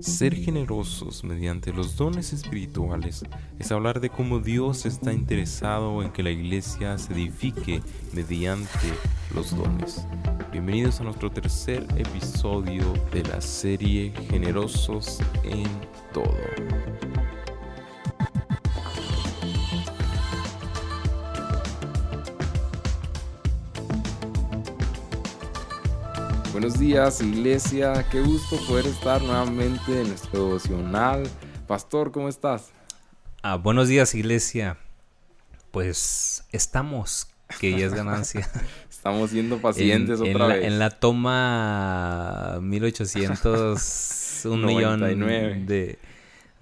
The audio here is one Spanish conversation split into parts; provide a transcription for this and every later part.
Ser generosos mediante los dones espirituales es hablar de cómo Dios está interesado en que la iglesia se edifique mediante los dones. Bienvenidos a nuestro tercer episodio de la serie Generosos en Todo. Buenos días, iglesia. Qué gusto poder estar nuevamente en nuestro devocional. Pastor, ¿cómo estás? Ah, buenos días, iglesia. Pues estamos, que ya es ganancia. estamos siendo pacientes otra vez. en la toma 1800, un millón de,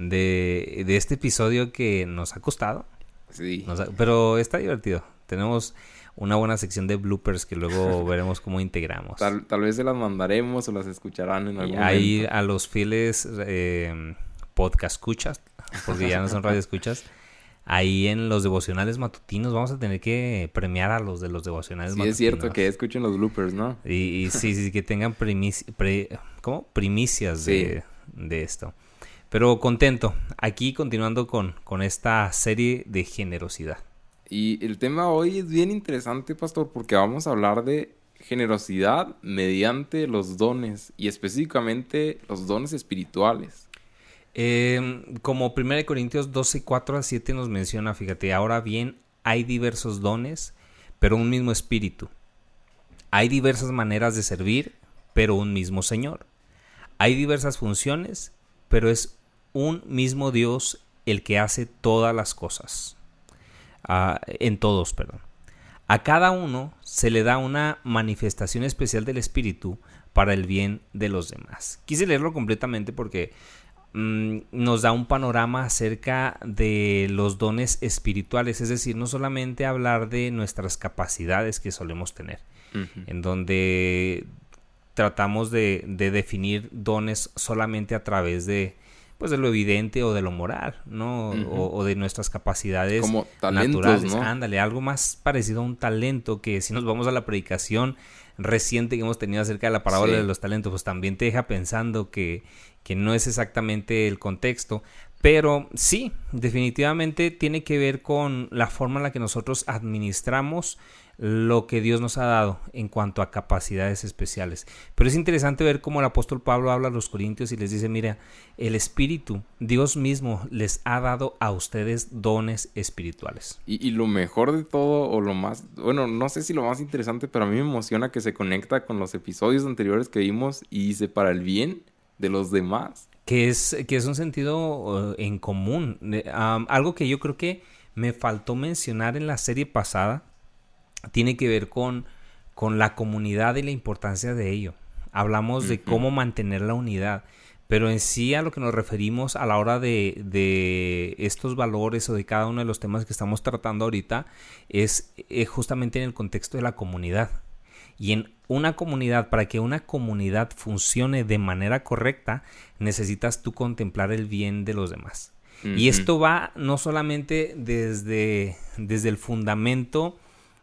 de, de, este episodio que nos ha costado. Sí. pero está divertido. Tenemos una buena sección de bloopers que luego veremos cómo integramos. Tal, vez se las mandaremos o las escucharán en algún Ahí a los fieles eh, podcast escuchas, porque ya no son radio escuchas. Ahí en los devocionales matutinos vamos a tener que premiar a los de los devocionales sí, matutinos. es cierto que escuchen los bloopers, ¿no? Y, sí, sí, que tengan ¿cómo? primicias de, de, esto. Pero contento, aquí continuando con, con esta serie de generosidad. Y el tema hoy es bien interesante, pastor, porque vamos a hablar de generosidad mediante los dones y específicamente los dones espirituales. Eh, como 1 Corintios 12, 4 a 7 nos menciona, fíjate, ahora bien, hay diversos dones, pero un mismo espíritu. Hay diversas maneras de servir, pero un mismo Señor. Hay diversas funciones, pero es un mismo Dios el que hace todas las cosas en todos, perdón. A cada uno se le da una manifestación especial del Espíritu para el bien de los demás. Quise leerlo completamente porque mm, nos da un panorama acerca de los dones espirituales, es decir, no solamente hablar de nuestras capacidades que solemos tener, en donde tratamos de, definir dones solamente a través de, pues de lo evidente o de lo moral, ¿no? o, de nuestras capacidades Como naturales. Ándale, algo más parecido a un talento que si nos vamos a la predicación reciente que hemos tenido acerca de la parábola de los talentos, pues también te deja pensando que, que no es exactamente el contexto. Pero sí, definitivamente tiene que ver con la forma en la que nosotros administramos lo que Dios nos ha dado en cuanto a capacidades especiales. Pero es interesante ver cómo el apóstol Pablo habla a los corintios y les dice, mira, el Espíritu, Dios mismo les ha dado a ustedes dones espirituales. Y, lo mejor de todo, o lo más, bueno, no sé si lo más interesante, pero a mí me emociona que se conecta con los episodios anteriores que vimos y dice para el bien de los demás. Que es, que es un sentido uh, en común. algo que yo creo que me faltó mencionar en la serie pasada tiene que ver con, con la comunidad y la importancia de ello. Hablamos de cómo mantener la unidad, pero en sí a lo que nos referimos a la hora de, de estos valores o de cada uno de los temas que estamos tratando ahorita es, es justamente en el contexto de la comunidad. Y en una comunidad, para que una comunidad funcione de manera correcta, necesitas tú contemplar el bien de los demás. Y esto va no solamente desde, desde el fundamento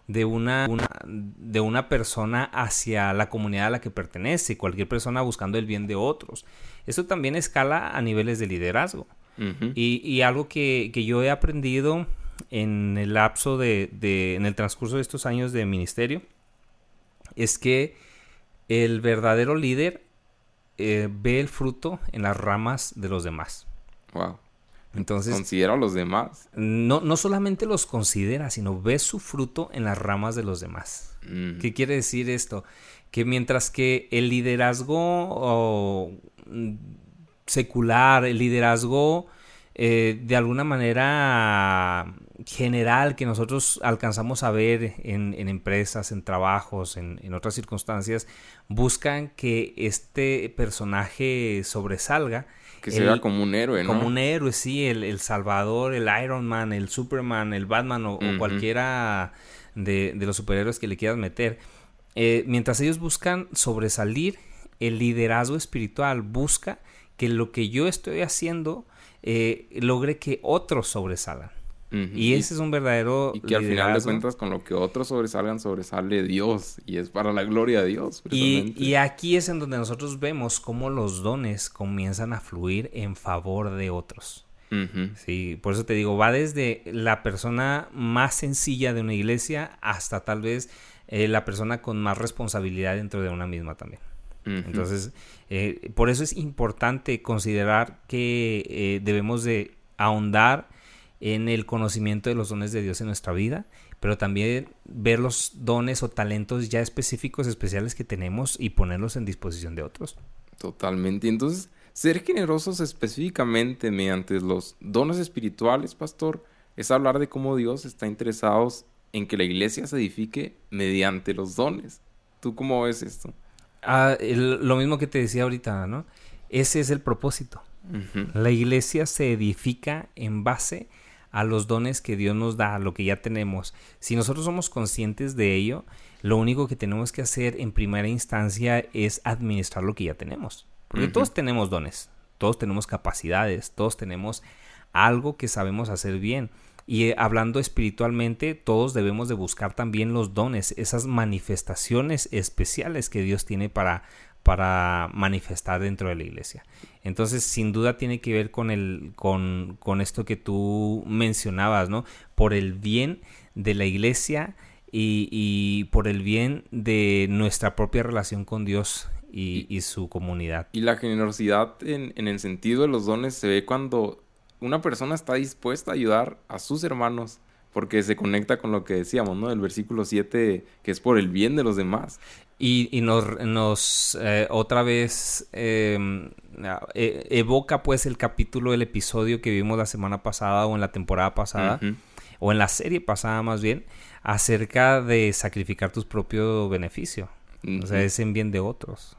de una, de una persona hacia la comunidad a la que pertenece, cualquier persona buscando el bien de otros. Eso también escala a niveles de liderazgo. y, algo que, yo he aprendido en el lapso de, en el transcurso de estos años de ministerio, es que el verdadero líder eh, ve el fruto en las ramas de los demás. Wow. Entonces, considera a los demás. No, no solamente los considera, sino ve su fruto en las ramas de los demás. Mm. ¿Qué quiere decir esto? Que mientras que el liderazgo mm, secular, el liderazgo eh, de alguna manera general que nosotros alcanzamos a ver en, empresas, en trabajos, en, en, otras circunstancias, buscan que este personaje sobresalga que se vea como un héroe, ¿no? Como un héroe, sí, el, Salvador, el Iron Man, el Superman, el Batman o, cualquiera de, los superhéroes que le quieras meter. Eh, mientras ellos buscan sobresalir, el liderazgo espiritual busca que lo que yo estoy haciendo eh, logre que otros Y ese es un verdadero. Y que al final de cuentas, con lo que otros sobresalgan, sobresale Dios. Y es para la gloria de Dios. Y, y, aquí es en donde nosotros vemos cómo los dones comienzan a fluir en favor de otros. Sí, por eso te digo, va desde la persona más sencilla de una iglesia hasta tal vez eh, la persona con más responsabilidad dentro de una misma también. Entonces, eh, por eso es importante considerar que eh, debemos de ahondar en el conocimiento de los dones de Dios en nuestra vida, pero también ver los dones o talentos ya específicos, especiales que tenemos y ponerlos en disposición de otros. Totalmente. Entonces, ser generosos específicamente mediante los dones espirituales, pastor, es hablar de cómo Dios está interesado en que la iglesia se edifique mediante los dones. ¿Tú cómo ves esto? Ah, lo mismo que te decía ahorita, ¿no? Ese es el propósito. La iglesia se edifica en base a los dones que Dios nos da, a lo que ya tenemos. Si nosotros somos conscientes de ello, lo único que tenemos que hacer en primera instancia es administrar lo que ya tenemos. Porque todos tenemos dones, todos tenemos capacidades, todos tenemos algo que sabemos hacer bien. Y eh, hablando espiritualmente, todos debemos de buscar también los dones, esas manifestaciones especiales que Dios tiene para, para manifestar dentro de la iglesia. Entonces, sin duda tiene que ver con, el, con, con esto que tú mencionabas, ¿no? Por el bien de la iglesia y, y por el bien de nuestra propia relación con Dios y, y, su comunidad. Y la generosidad en, en, el sentido de los dones se ve cuando una persona está dispuesta a ayudar a sus hermanos porque se conecta con lo que decíamos, ¿no? El versículo 7, que es por el bien de los demás. Y, y nos, nos eh, otra vez em, e, evoca pues el capítulo del episodio que vimos la semana pasada o en la temporada pasada, o en la serie pasada más bien, acerca de sacrificar tu propio beneficio. O sea, es en bien de otros.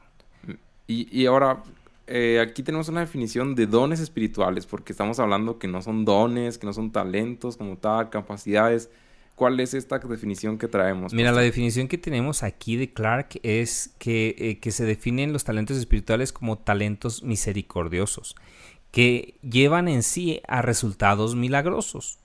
Y, y ahora, eh, aquí tenemos una definición de dones espirituales, porque estamos hablando que no son dones, que no son talentos como tal, capacidades. ¿Cuál es esta definición que traemos? Mira, la definición que tenemos aquí de Clark es que, eh, que se definen los talentos espirituales como talentos misericordiosos, que llevan en sí a resultados milagrosos.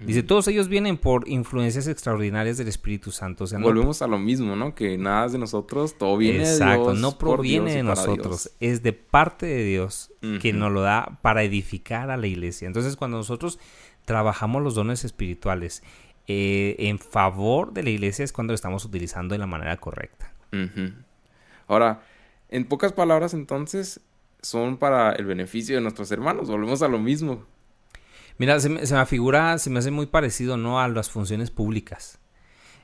Dice, todos ellos vienen por influencias extraordinarias del Espíritu Santo. Volvemos a lo mismo, ¿no? Que nada es de nosotros, todo viene de Dios. no proviene de nosotros, es de parte de Dios que nos lo da para edificar a la iglesia. Entonces, cuando nosotros trabajamos los dones espirituales eh, en favor de la iglesia es cuando lo estamos utilizando de la manera correcta. Ahora, en pocas palabras, entonces, son para el beneficio de nuestros hermanos. Volvemos a lo mismo. Mira, se me, se me figura, se me hace muy parecido, ¿no? A las funciones públicas.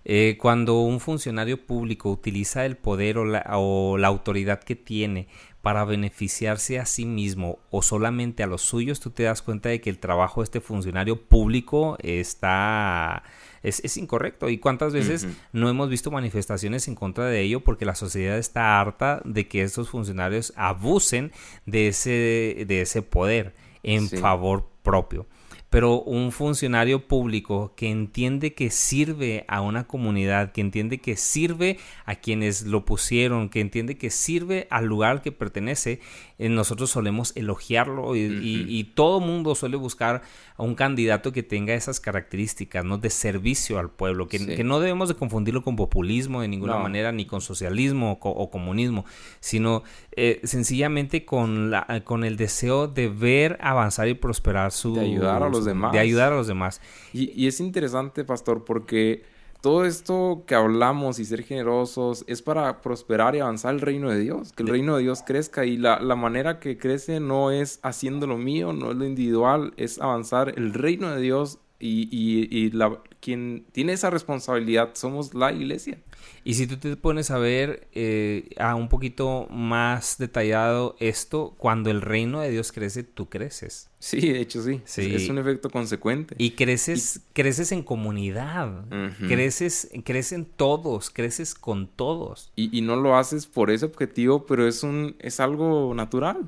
Eh, cuando un funcionario público utiliza el poder o la, o la, autoridad que tiene para beneficiarse a sí mismo o solamente a los suyos, tú te das cuenta de que el trabajo de este funcionario público está es, es incorrecto. ¿Y cuántas veces no hemos visto manifestaciones en contra de ello porque la sociedad está harta de que estos funcionarios abusen de ese, de ese poder en sí. favor propio? Pero un funcionario público que entiende que sirve a una comunidad, que entiende que sirve a quienes lo pusieron, que entiende que sirve al lugar que pertenece, eh, nosotros solemos elogiarlo y, uh -huh. y, y todo mundo suele buscar a un candidato que tenga esas características, ¿no? De servicio al pueblo, que, sí. que no debemos de confundirlo con populismo de ninguna no. manera, ni con socialismo o, co o comunismo, sino eh, sencillamente con, la, con el deseo de ver avanzar y prosperar su... De ayudar a los demás. De ayudar a los demás. Y, y es interesante, pastor, porque todo esto que hablamos y ser generosos es para prosperar y avanzar el reino de Dios, que el reino de Dios crezca y la, la, manera que crece no es haciendo lo mío, no es lo individual, es avanzar el reino de Dios y, y, y la, quien tiene esa responsabilidad somos la iglesia. Y si tú te pones a ver eh, a un poquito más detallado esto, cuando el reino de Dios crece, tú creces. Sí, de hecho sí. sí. Es un efecto consecuente. Y creces, y... creces en comunidad. Uh -huh. Creces, crecen todos, creces con todos. Y, y, no lo haces por ese objetivo, pero es un, es algo natural.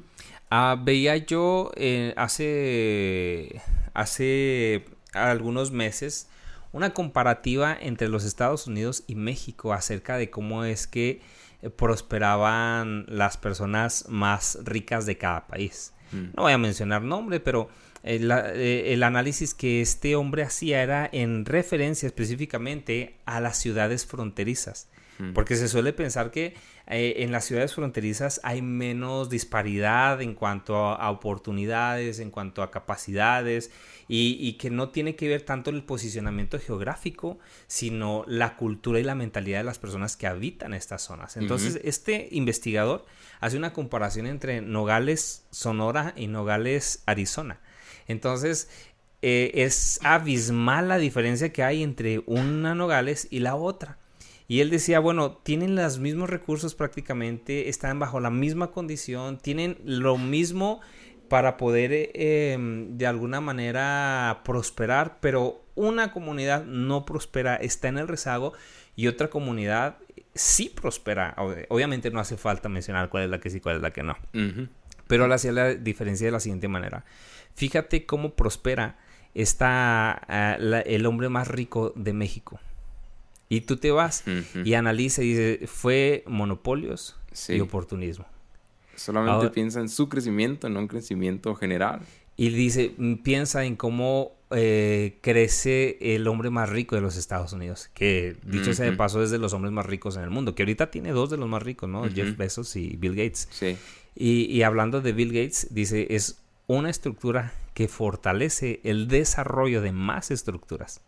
Uh, veía yo eh, hace, hace algunos meses una comparativa entre los Estados Unidos y México acerca de cómo es que eh, prosperaban las personas más ricas de cada país. Mm. No voy a mencionar nombre, pero el, eh, el, análisis que este hombre hacía era en referencia específicamente a las ciudades fronterizas. Porque se suele pensar que eh, en las ciudades fronterizas hay menos disparidad en cuanto a, oportunidades, en cuanto a capacidades, y, que no tiene que ver tanto el posicionamiento geográfico, sino la cultura y la mentalidad de las personas que habitan estas zonas. Entonces, este investigador hace una comparación entre Nogales, Sonora y Nogales, Arizona. Entonces, eh, es abismal la diferencia que hay entre una Nogales y la otra. Y él decía, bueno, tienen los mismos recursos prácticamente, están bajo la misma condición, tienen lo mismo para poder eh, em, de alguna manera prosperar, pero una comunidad no prospera, está en el rezago y otra comunidad sí prospera. Obviamente no hace falta mencionar cuál es la que sí, cuál es la que no. Pero él hacía la diferencia de la siguiente manera. Fíjate cómo prospera está ah, el hombre más rico de México. Y tú te vas y analiza y dice, fue monopolios y oportunismo. Solamente piensa en su crecimiento, no en crecimiento general. Y dice, mm, piensa en cómo eh, crece el hombre más rico de los Estados Unidos, que dicho sea de paso es de los hombres más ricos en el mundo, que ahorita tiene dos de los más ricos, ¿no? Jeff Bezos y Bill Gates. Sí. Y, y hablando de Bill Gates, dice, es una estructura que fortalece el desarrollo de más estructuras.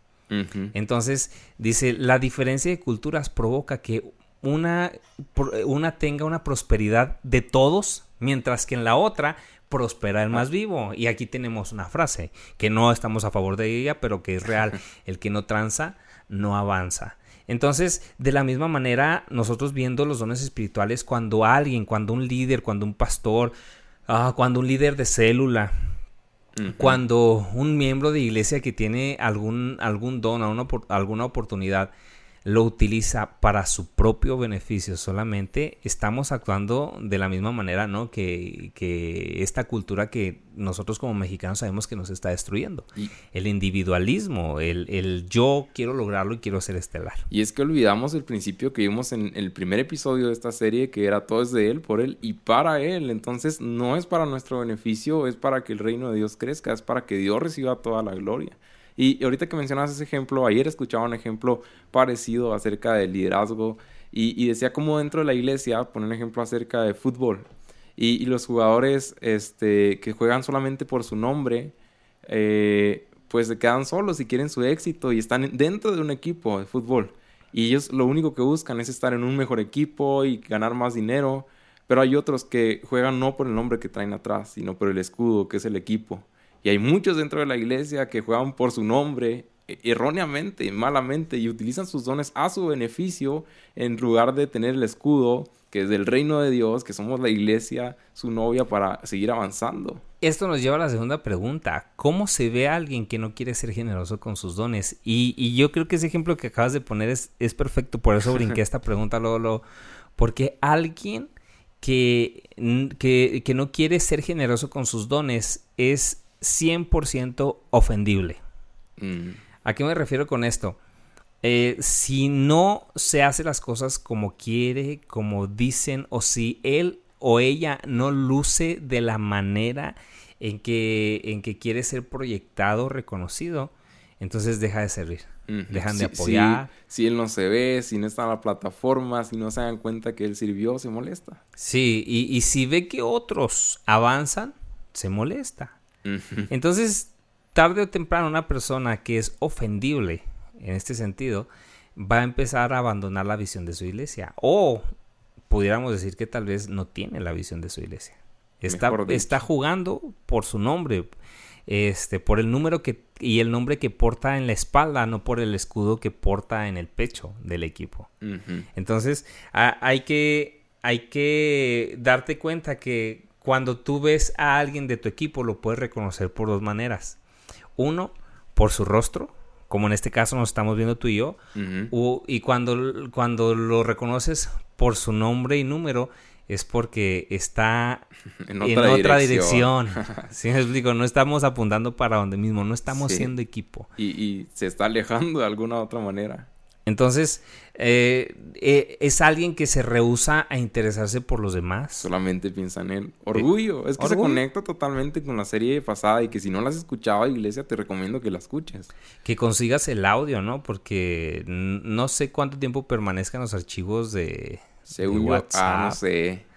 Entonces, dice, la diferencia de culturas provoca que una, una tenga una prosperidad de todos, mientras que en la otra prospera el más vivo. Y aquí tenemos una frase, que no estamos a favor de ella, pero que es real. El que no tranza, no avanza. Entonces, de la misma manera, nosotros viendo los dones espirituales, cuando alguien, cuando un líder, cuando un pastor, ah, cuando un líder de célula, cuando un miembro de iglesia que tiene algún, algún don, alguna oportunidad, lo utiliza para su propio beneficio solamente, estamos actuando de la misma manera, ¿no? Que, que esta cultura que nosotros como mexicanos sabemos que nos está destruyendo. el individualismo, el, el, yo quiero lograrlo y quiero ser estelar. Y es que olvidamos el principio que vimos en el primer episodio de esta serie, que era todo es de Él, por Él y para Él. Entonces no es para nuestro beneficio, es para que el reino de Dios crezca, es para que Dios reciba toda la gloria. Y ahorita que mencionas ese ejemplo, ayer escuchaba un ejemplo parecido acerca del liderazgo y, decía como dentro de la iglesia, poner un ejemplo acerca de fútbol. Y, los jugadores este, que juegan solamente por su nombre, eh, pues se quedan solos y quieren su éxito y están dentro de un equipo de fútbol. Y ellos lo único que buscan es estar en un mejor equipo y ganar más dinero. Pero hay otros que juegan no por el nombre que traen atrás, sino por el escudo, que es el equipo. Y hay muchos dentro de la iglesia que juegan por su nombre e, erróneamente, malamente, y utilizan sus dones a su beneficio en lugar de tener el escudo que es del reino de Dios, que somos la iglesia, su novia, para seguir avanzando. Esto nos lleva a la segunda pregunta. ¿Cómo se ve a alguien que no quiere ser generoso con sus dones? Y, yo creo que ese ejemplo que acabas de poner es, es perfecto, por eso brinqué esta pregunta luego, porque alguien que, que, que no quiere ser generoso con sus dones es 100% ofendible. Mm. ¿A qué me refiero con esto? Eh, si no se hace las cosas como quiere, como dicen, o si él o ella no luce de la manera en que, en que quiere ser proyectado, reconocido, entonces deja de servir. Dejan de apoyar. Si, él no se ve, si no está en la plataforma, si no se dan cuenta que él sirvió, se molesta. Sí, y, y si ve que otros avanzan, se molesta. Entonces, tarde o temprano una persona que es ofendible en este sentido va a empezar a abandonar la visión de su iglesia o pudiéramos decir que tal vez no tiene la visión de su iglesia. Está, está jugando por su nombre, este, por el número que y el nombre que porta en la espalda, no por el escudo que porta en el pecho del equipo. Entonces, hay que hay que darte cuenta que cuando tú ves a alguien de tu equipo, lo puedes reconocer por dos maneras. Uno, por su rostro, como en este caso nos estamos viendo tú y yo, y cuando, cuando lo reconoces por su nombre y número, es porque está en otra, dirección. ¿Sí me explico? No estamos apuntando para donde mismo, no estamos siendo equipo. Y, y, se está alejando de alguna otra manera. Entonces, eh, eh, es alguien que se rehúsa a interesarse por los demás. Solamente piensa en él. Orgullo. es que se conecta totalmente con la serie pasada y que si no la has escuchado, Iglesia, te recomiendo que la escuches. Que consigas el audio, ¿no? Porque no sé cuánto tiempo permanezcan los archivos de, Según de WhatsApp. ah, no sé.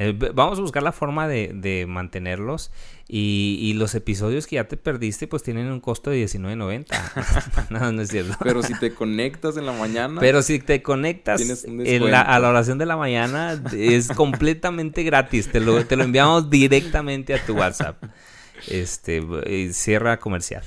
Eh, vamos a buscar la forma de, mantenerlos. Y, los episodios que ya te perdiste, pues tienen un costo de $19.90. no, no es cierto. Pero si te conectas en la mañana. Pero si te conectas a la oración de la mañana, es completamente gratis. Te lo, te lo enviamos directamente a tu WhatsApp este, cierra comercial.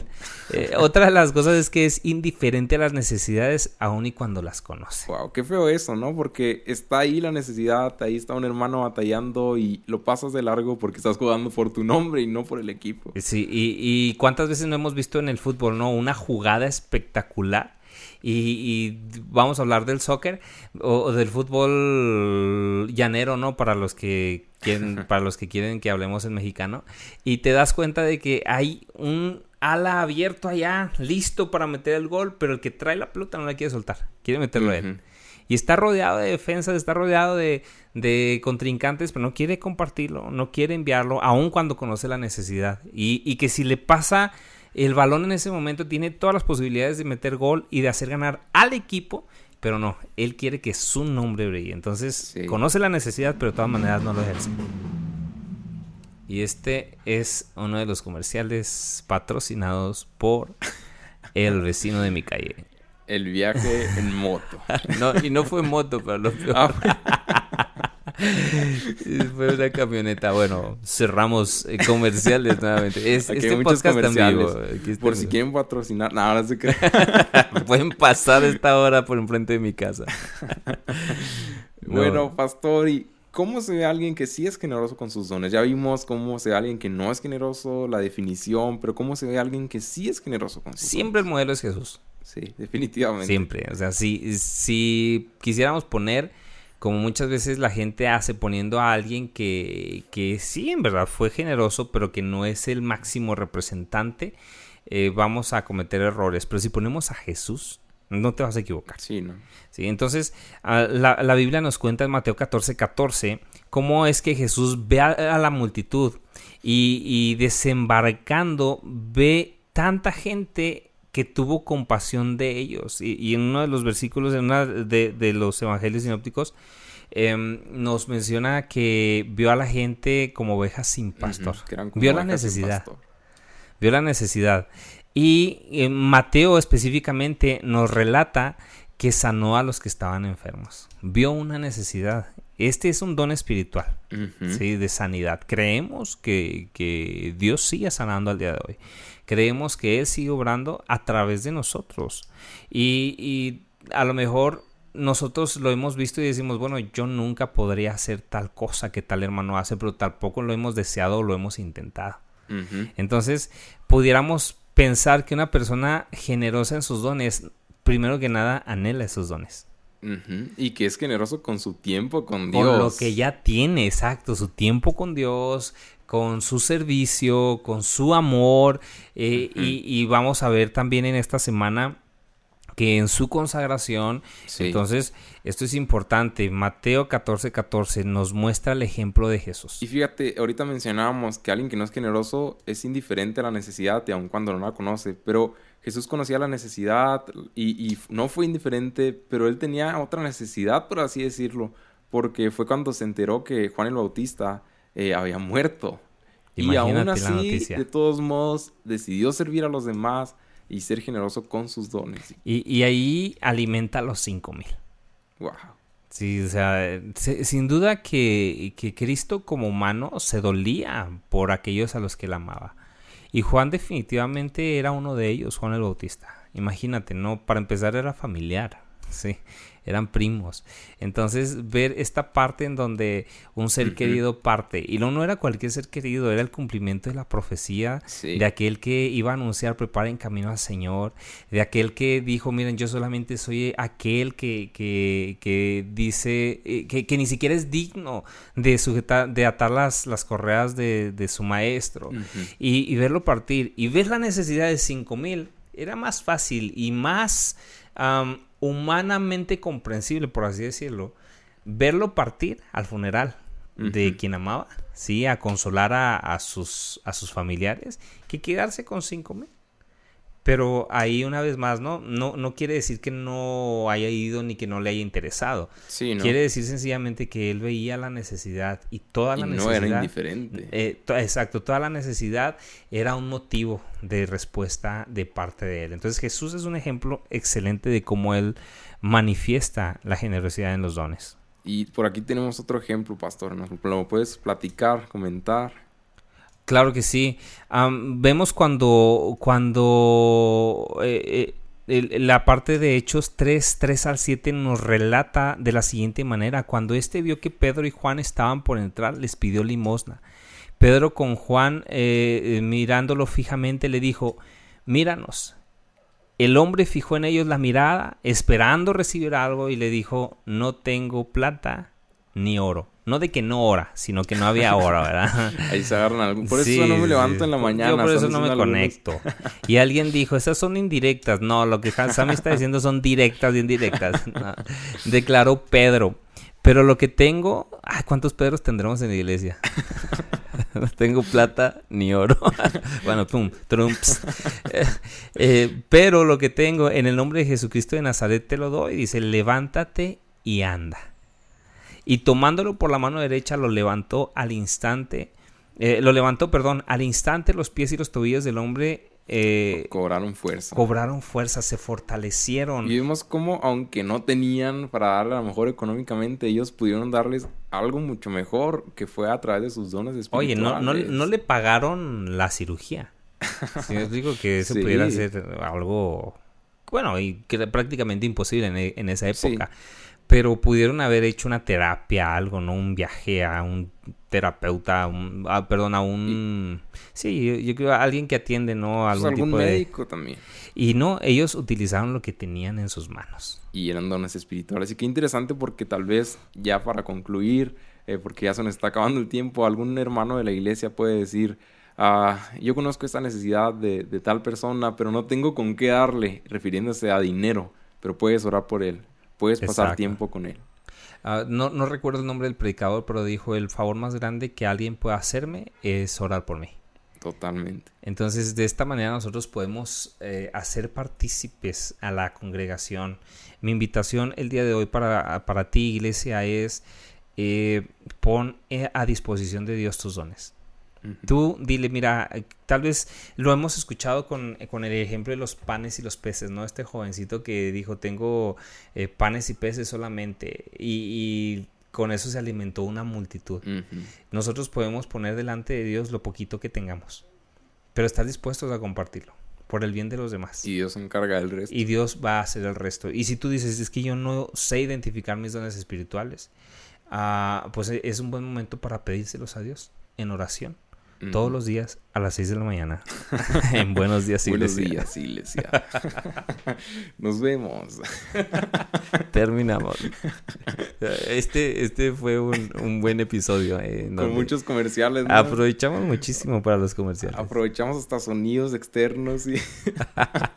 Eh, otra de las cosas es que es indiferente a las necesidades aun y cuando las conoce. Wow, qué feo eso, ¿no? Porque está ahí la necesidad, ahí está un hermano batallando y lo pasas de largo porque estás jugando por tu nombre y no por el equipo. Sí, y, y cuántas veces no hemos visto en el fútbol, ¿no? Una jugada espectacular y, vamos a hablar del soccer o, del fútbol llanero, ¿no? Para los que quieren, para los que quieren que hablemos en mexicano. Y te das cuenta de que hay un ala abierto allá, listo para meter el gol, pero el que trae la pelota no la quiere soltar, quiere meterlo a él. Y está rodeado de defensas, está rodeado de, de, contrincantes, pero no quiere compartirlo, no quiere enviarlo, aun cuando conoce la necesidad. Y, y que si le pasa el balón en ese momento tiene todas las posibilidades de meter gol y de hacer ganar al equipo, pero no, él quiere que su nombre brille. Entonces, conoce la necesidad, pero de todas maneras no lo ejerce. Y este es uno de los comerciales patrocinados por el vecino de mi calle. El viaje en moto. no, y no fue moto, pero lo ah, Fue una camioneta. Bueno, cerramos eh, comerciales nuevamente. Es, este podcast vivo. Por si quieren patrocinar. No, ahora se Pueden pasar esta hora por enfrente de mi casa. Bueno, pastor, ¿y cómo se ve alguien que sí es generoso con sus dones? Ya vimos cómo se ve alguien que no es generoso, la definición, pero cómo se ve alguien que sí es generoso con sus Siempre el modelo es Jesús. Sí, definitivamente. Siempre. O sea, si, si quisiéramos poner como muchas veces la gente hace poniendo a alguien que, que sí, en verdad fue generoso, pero que no es el máximo representante, eh, vamos a cometer errores. Pero si ponemos a Jesús, no te vas a equivocar. Sí, ¿no? Sí, entonces ah, la, la, Biblia nos cuenta en Mateo 14, 14 cómo es que Jesús ve a, la multitud y, y desembarcando ve tanta gente que tuvo compasión de ellos. Y, en uno de los versículos, en uno de, los evangelios sinópticos, em, nos menciona que vio a la gente como ovejas sin pastor. vio la necesidad. Vio la necesidad. Y eh, Mateo específicamente nos relata que sanó a los que estaban enfermos. Vio una necesidad. Este es un don espiritual, ¿sí? de sanidad. Creemos que, que Dios sigue sanando al día de hoy. Creemos que Él sigue obrando a través de nosotros. Y, a lo mejor nosotros lo hemos visto y decimos, bueno, yo nunca podría hacer tal cosa que tal hermano hace, pero tampoco lo hemos deseado o lo hemos intentado. Entonces, pudiéramos pensar que una persona generosa en sus dones, primero que nada, anhela esos dones. Y que es generoso con su tiempo con Dios. Con lo que ya tiene, exacto, su tiempo con Dios, con su servicio, con su amor. Eh, y, vamos a ver también en esta semana que en su consagración, entonces esto es importante, Mateo 14, 14 nos muestra el ejemplo de Jesús. Y fíjate, ahorita mencionábamos que alguien que no es generoso es indiferente a la necesidad, aun cuando no la conoce, pero Jesús conocía la necesidad y, y no fue indiferente, pero él tenía otra necesidad, por así decirlo, porque fue cuando se enteró que Juan el Bautista eh, había muerto. y aún así, de todos modos, decidió servir a los demás y ser generoso con sus dones. Y, ahí alimenta a los cinco mil. Wow. Sí, o sea, sin duda que, que, Cristo como humano se dolía por aquellos a los que él amaba. Y Juan definitivamente era uno de ellos, Juan el Bautista. Imagínate, ¿no? Para empezar era familiar, sí eran primos. Entonces, ver esta parte en donde un ser querido parte, y no, no era cualquier ser querido, era el cumplimiento de la profecía de aquel que iba a anunciar, preparen camino al Señor, de aquel que dijo, miren, yo solamente soy aquel que, que, que dice, eh, que, que, ni siquiera es digno de sujetar, de atar las, las correas de, de su maestro, y, y, verlo partir, y ver la necesidad de cinco mil, era más fácil y más humanamente comprensible, por así decirlo, verlo partir al funeral de quien amaba, sí, a consolar a, sus, a sus familiares, que quedarse con cinco mil. Pero ahí una vez más, ¿no? No, no quiere decir que no haya ido ni que no le haya interesado. Sí, Quiere decir sencillamente que él veía la necesidad y toda la necesidad. No era indiferente. Eh, exacto, toda la necesidad era un motivo de respuesta de parte de él. Entonces Jesús es un ejemplo excelente de cómo él manifiesta la generosidad en los dones. Y por aquí tenemos otro ejemplo, pastor. ¿Nos lo puedes platicar, comentar? Claro que sí. vemos cuando, cuando eh, eh, la parte de Hechos 3, 3 al 7 nos relata de la siguiente manera. Cuando éste vio que Pedro y Juan estaban por entrar, les pidió limosna. Pedro con Juan, eh, mirándolo fijamente, le dijo, míranos. El hombre fijó en ellos la mirada, esperando recibir algo, y le dijo, no tengo plata ni oro no de que no ora, sino que no había hora, ¿verdad? Ahí se agarran algo. Por eso no me levanto en la mañana. Yo por eso no me conecto. Y alguien dijo, esas son indirectas. No, lo que Sam está diciendo son directas y indirectas. Declaró Pedro. Pero lo que tengo... Ay, ¿cuántos Pedros tendremos en la iglesia? no tengo plata ni oro. bueno, pum, trumps. Eh, pero lo que tengo en el nombre de Jesucristo de Nazaret te lo doy. Dice, levántate y anda y tomándolo por la mano derecha lo levantó al instante, eh, lo levantó, perdón, al instante los pies y los tobillos del hombre eh, cobraron fuerza. Cobraron fuerza, se fortalecieron. Y vimos cómo, aunque no tenían para darle a lo mejor económicamente, ellos pudieron darles algo mucho mejor que fue a través de sus dones espirituales. Oye, no, no, no le pagaron la cirugía. si les digo que eso pudiera ser algo, bueno, y que era prácticamente imposible en, en esa época pero pudieron haber hecho una terapia, algo, ¿no? Un viaje a un terapeuta, un, ah, perdón, a un... Sí, yo, creo a alguien que atiende, ¿no? Algún, pues algún médico también. Y no, ellos utilizaron lo que tenían en sus manos. Y eran dones espirituales. Y qué interesante porque tal vez ya para concluir, eh, porque ya se nos está acabando el tiempo, algún hermano de la iglesia puede decir... Ah, yo conozco esta necesidad de, de tal persona, pero no tengo con qué darle, refiriéndose a dinero, pero puedes orar por él puedes pasar tiempo con él. Ah, no, no recuerdo el nombre del predicador, pero dijo, el favor más grande que alguien puede hacerme es orar por mí. Totalmente. Entonces, de esta manera nosotros podemos eh, hacer partícipes a la congregación. Mi invitación el día de hoy para, para ti, iglesia, es eh, pon eh, a disposición de Dios tus dones. Tú dile, mira, tal vez lo hemos escuchado con, con, el ejemplo de los panes y los peces, ¿no? Este jovencito que dijo, tengo eh, panes y peces solamente y, con eso se alimentó una multitud. Nosotros podemos poner delante de Dios lo poquito que tengamos, pero estás dispuestos a compartirlo por el bien de los demás. Y Dios encarga del resto. Y Dios va a hacer el resto. Y si tú dices, es que yo no sé identificar mis dones espirituales, ah, pues e, es un buen momento para pedírselos a Dios en oración todos los días a las 6 de la mañana en Buenos Días Iglesia. Buenos días Iglesia. Nos vemos. Terminamos. Este, este fue un, buen episodio. Eh, Con muchos comerciales. Aprovechamos muchísimo para los comerciales. Aprovechamos hasta sonidos externos y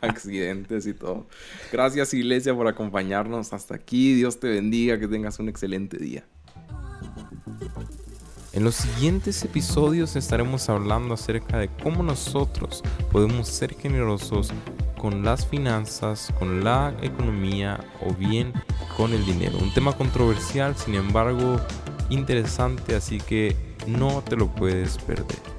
accidentes y todo. Gracias Iglesia por acompañarnos hasta aquí. Dios te bendiga, que tengas un excelente día. En los siguientes episodios estaremos hablando acerca de cómo nosotros podemos ser generosos con las finanzas, con la economía o bien con el dinero. Un tema controversial, sin embargo, interesante, así que no te lo puedes perder.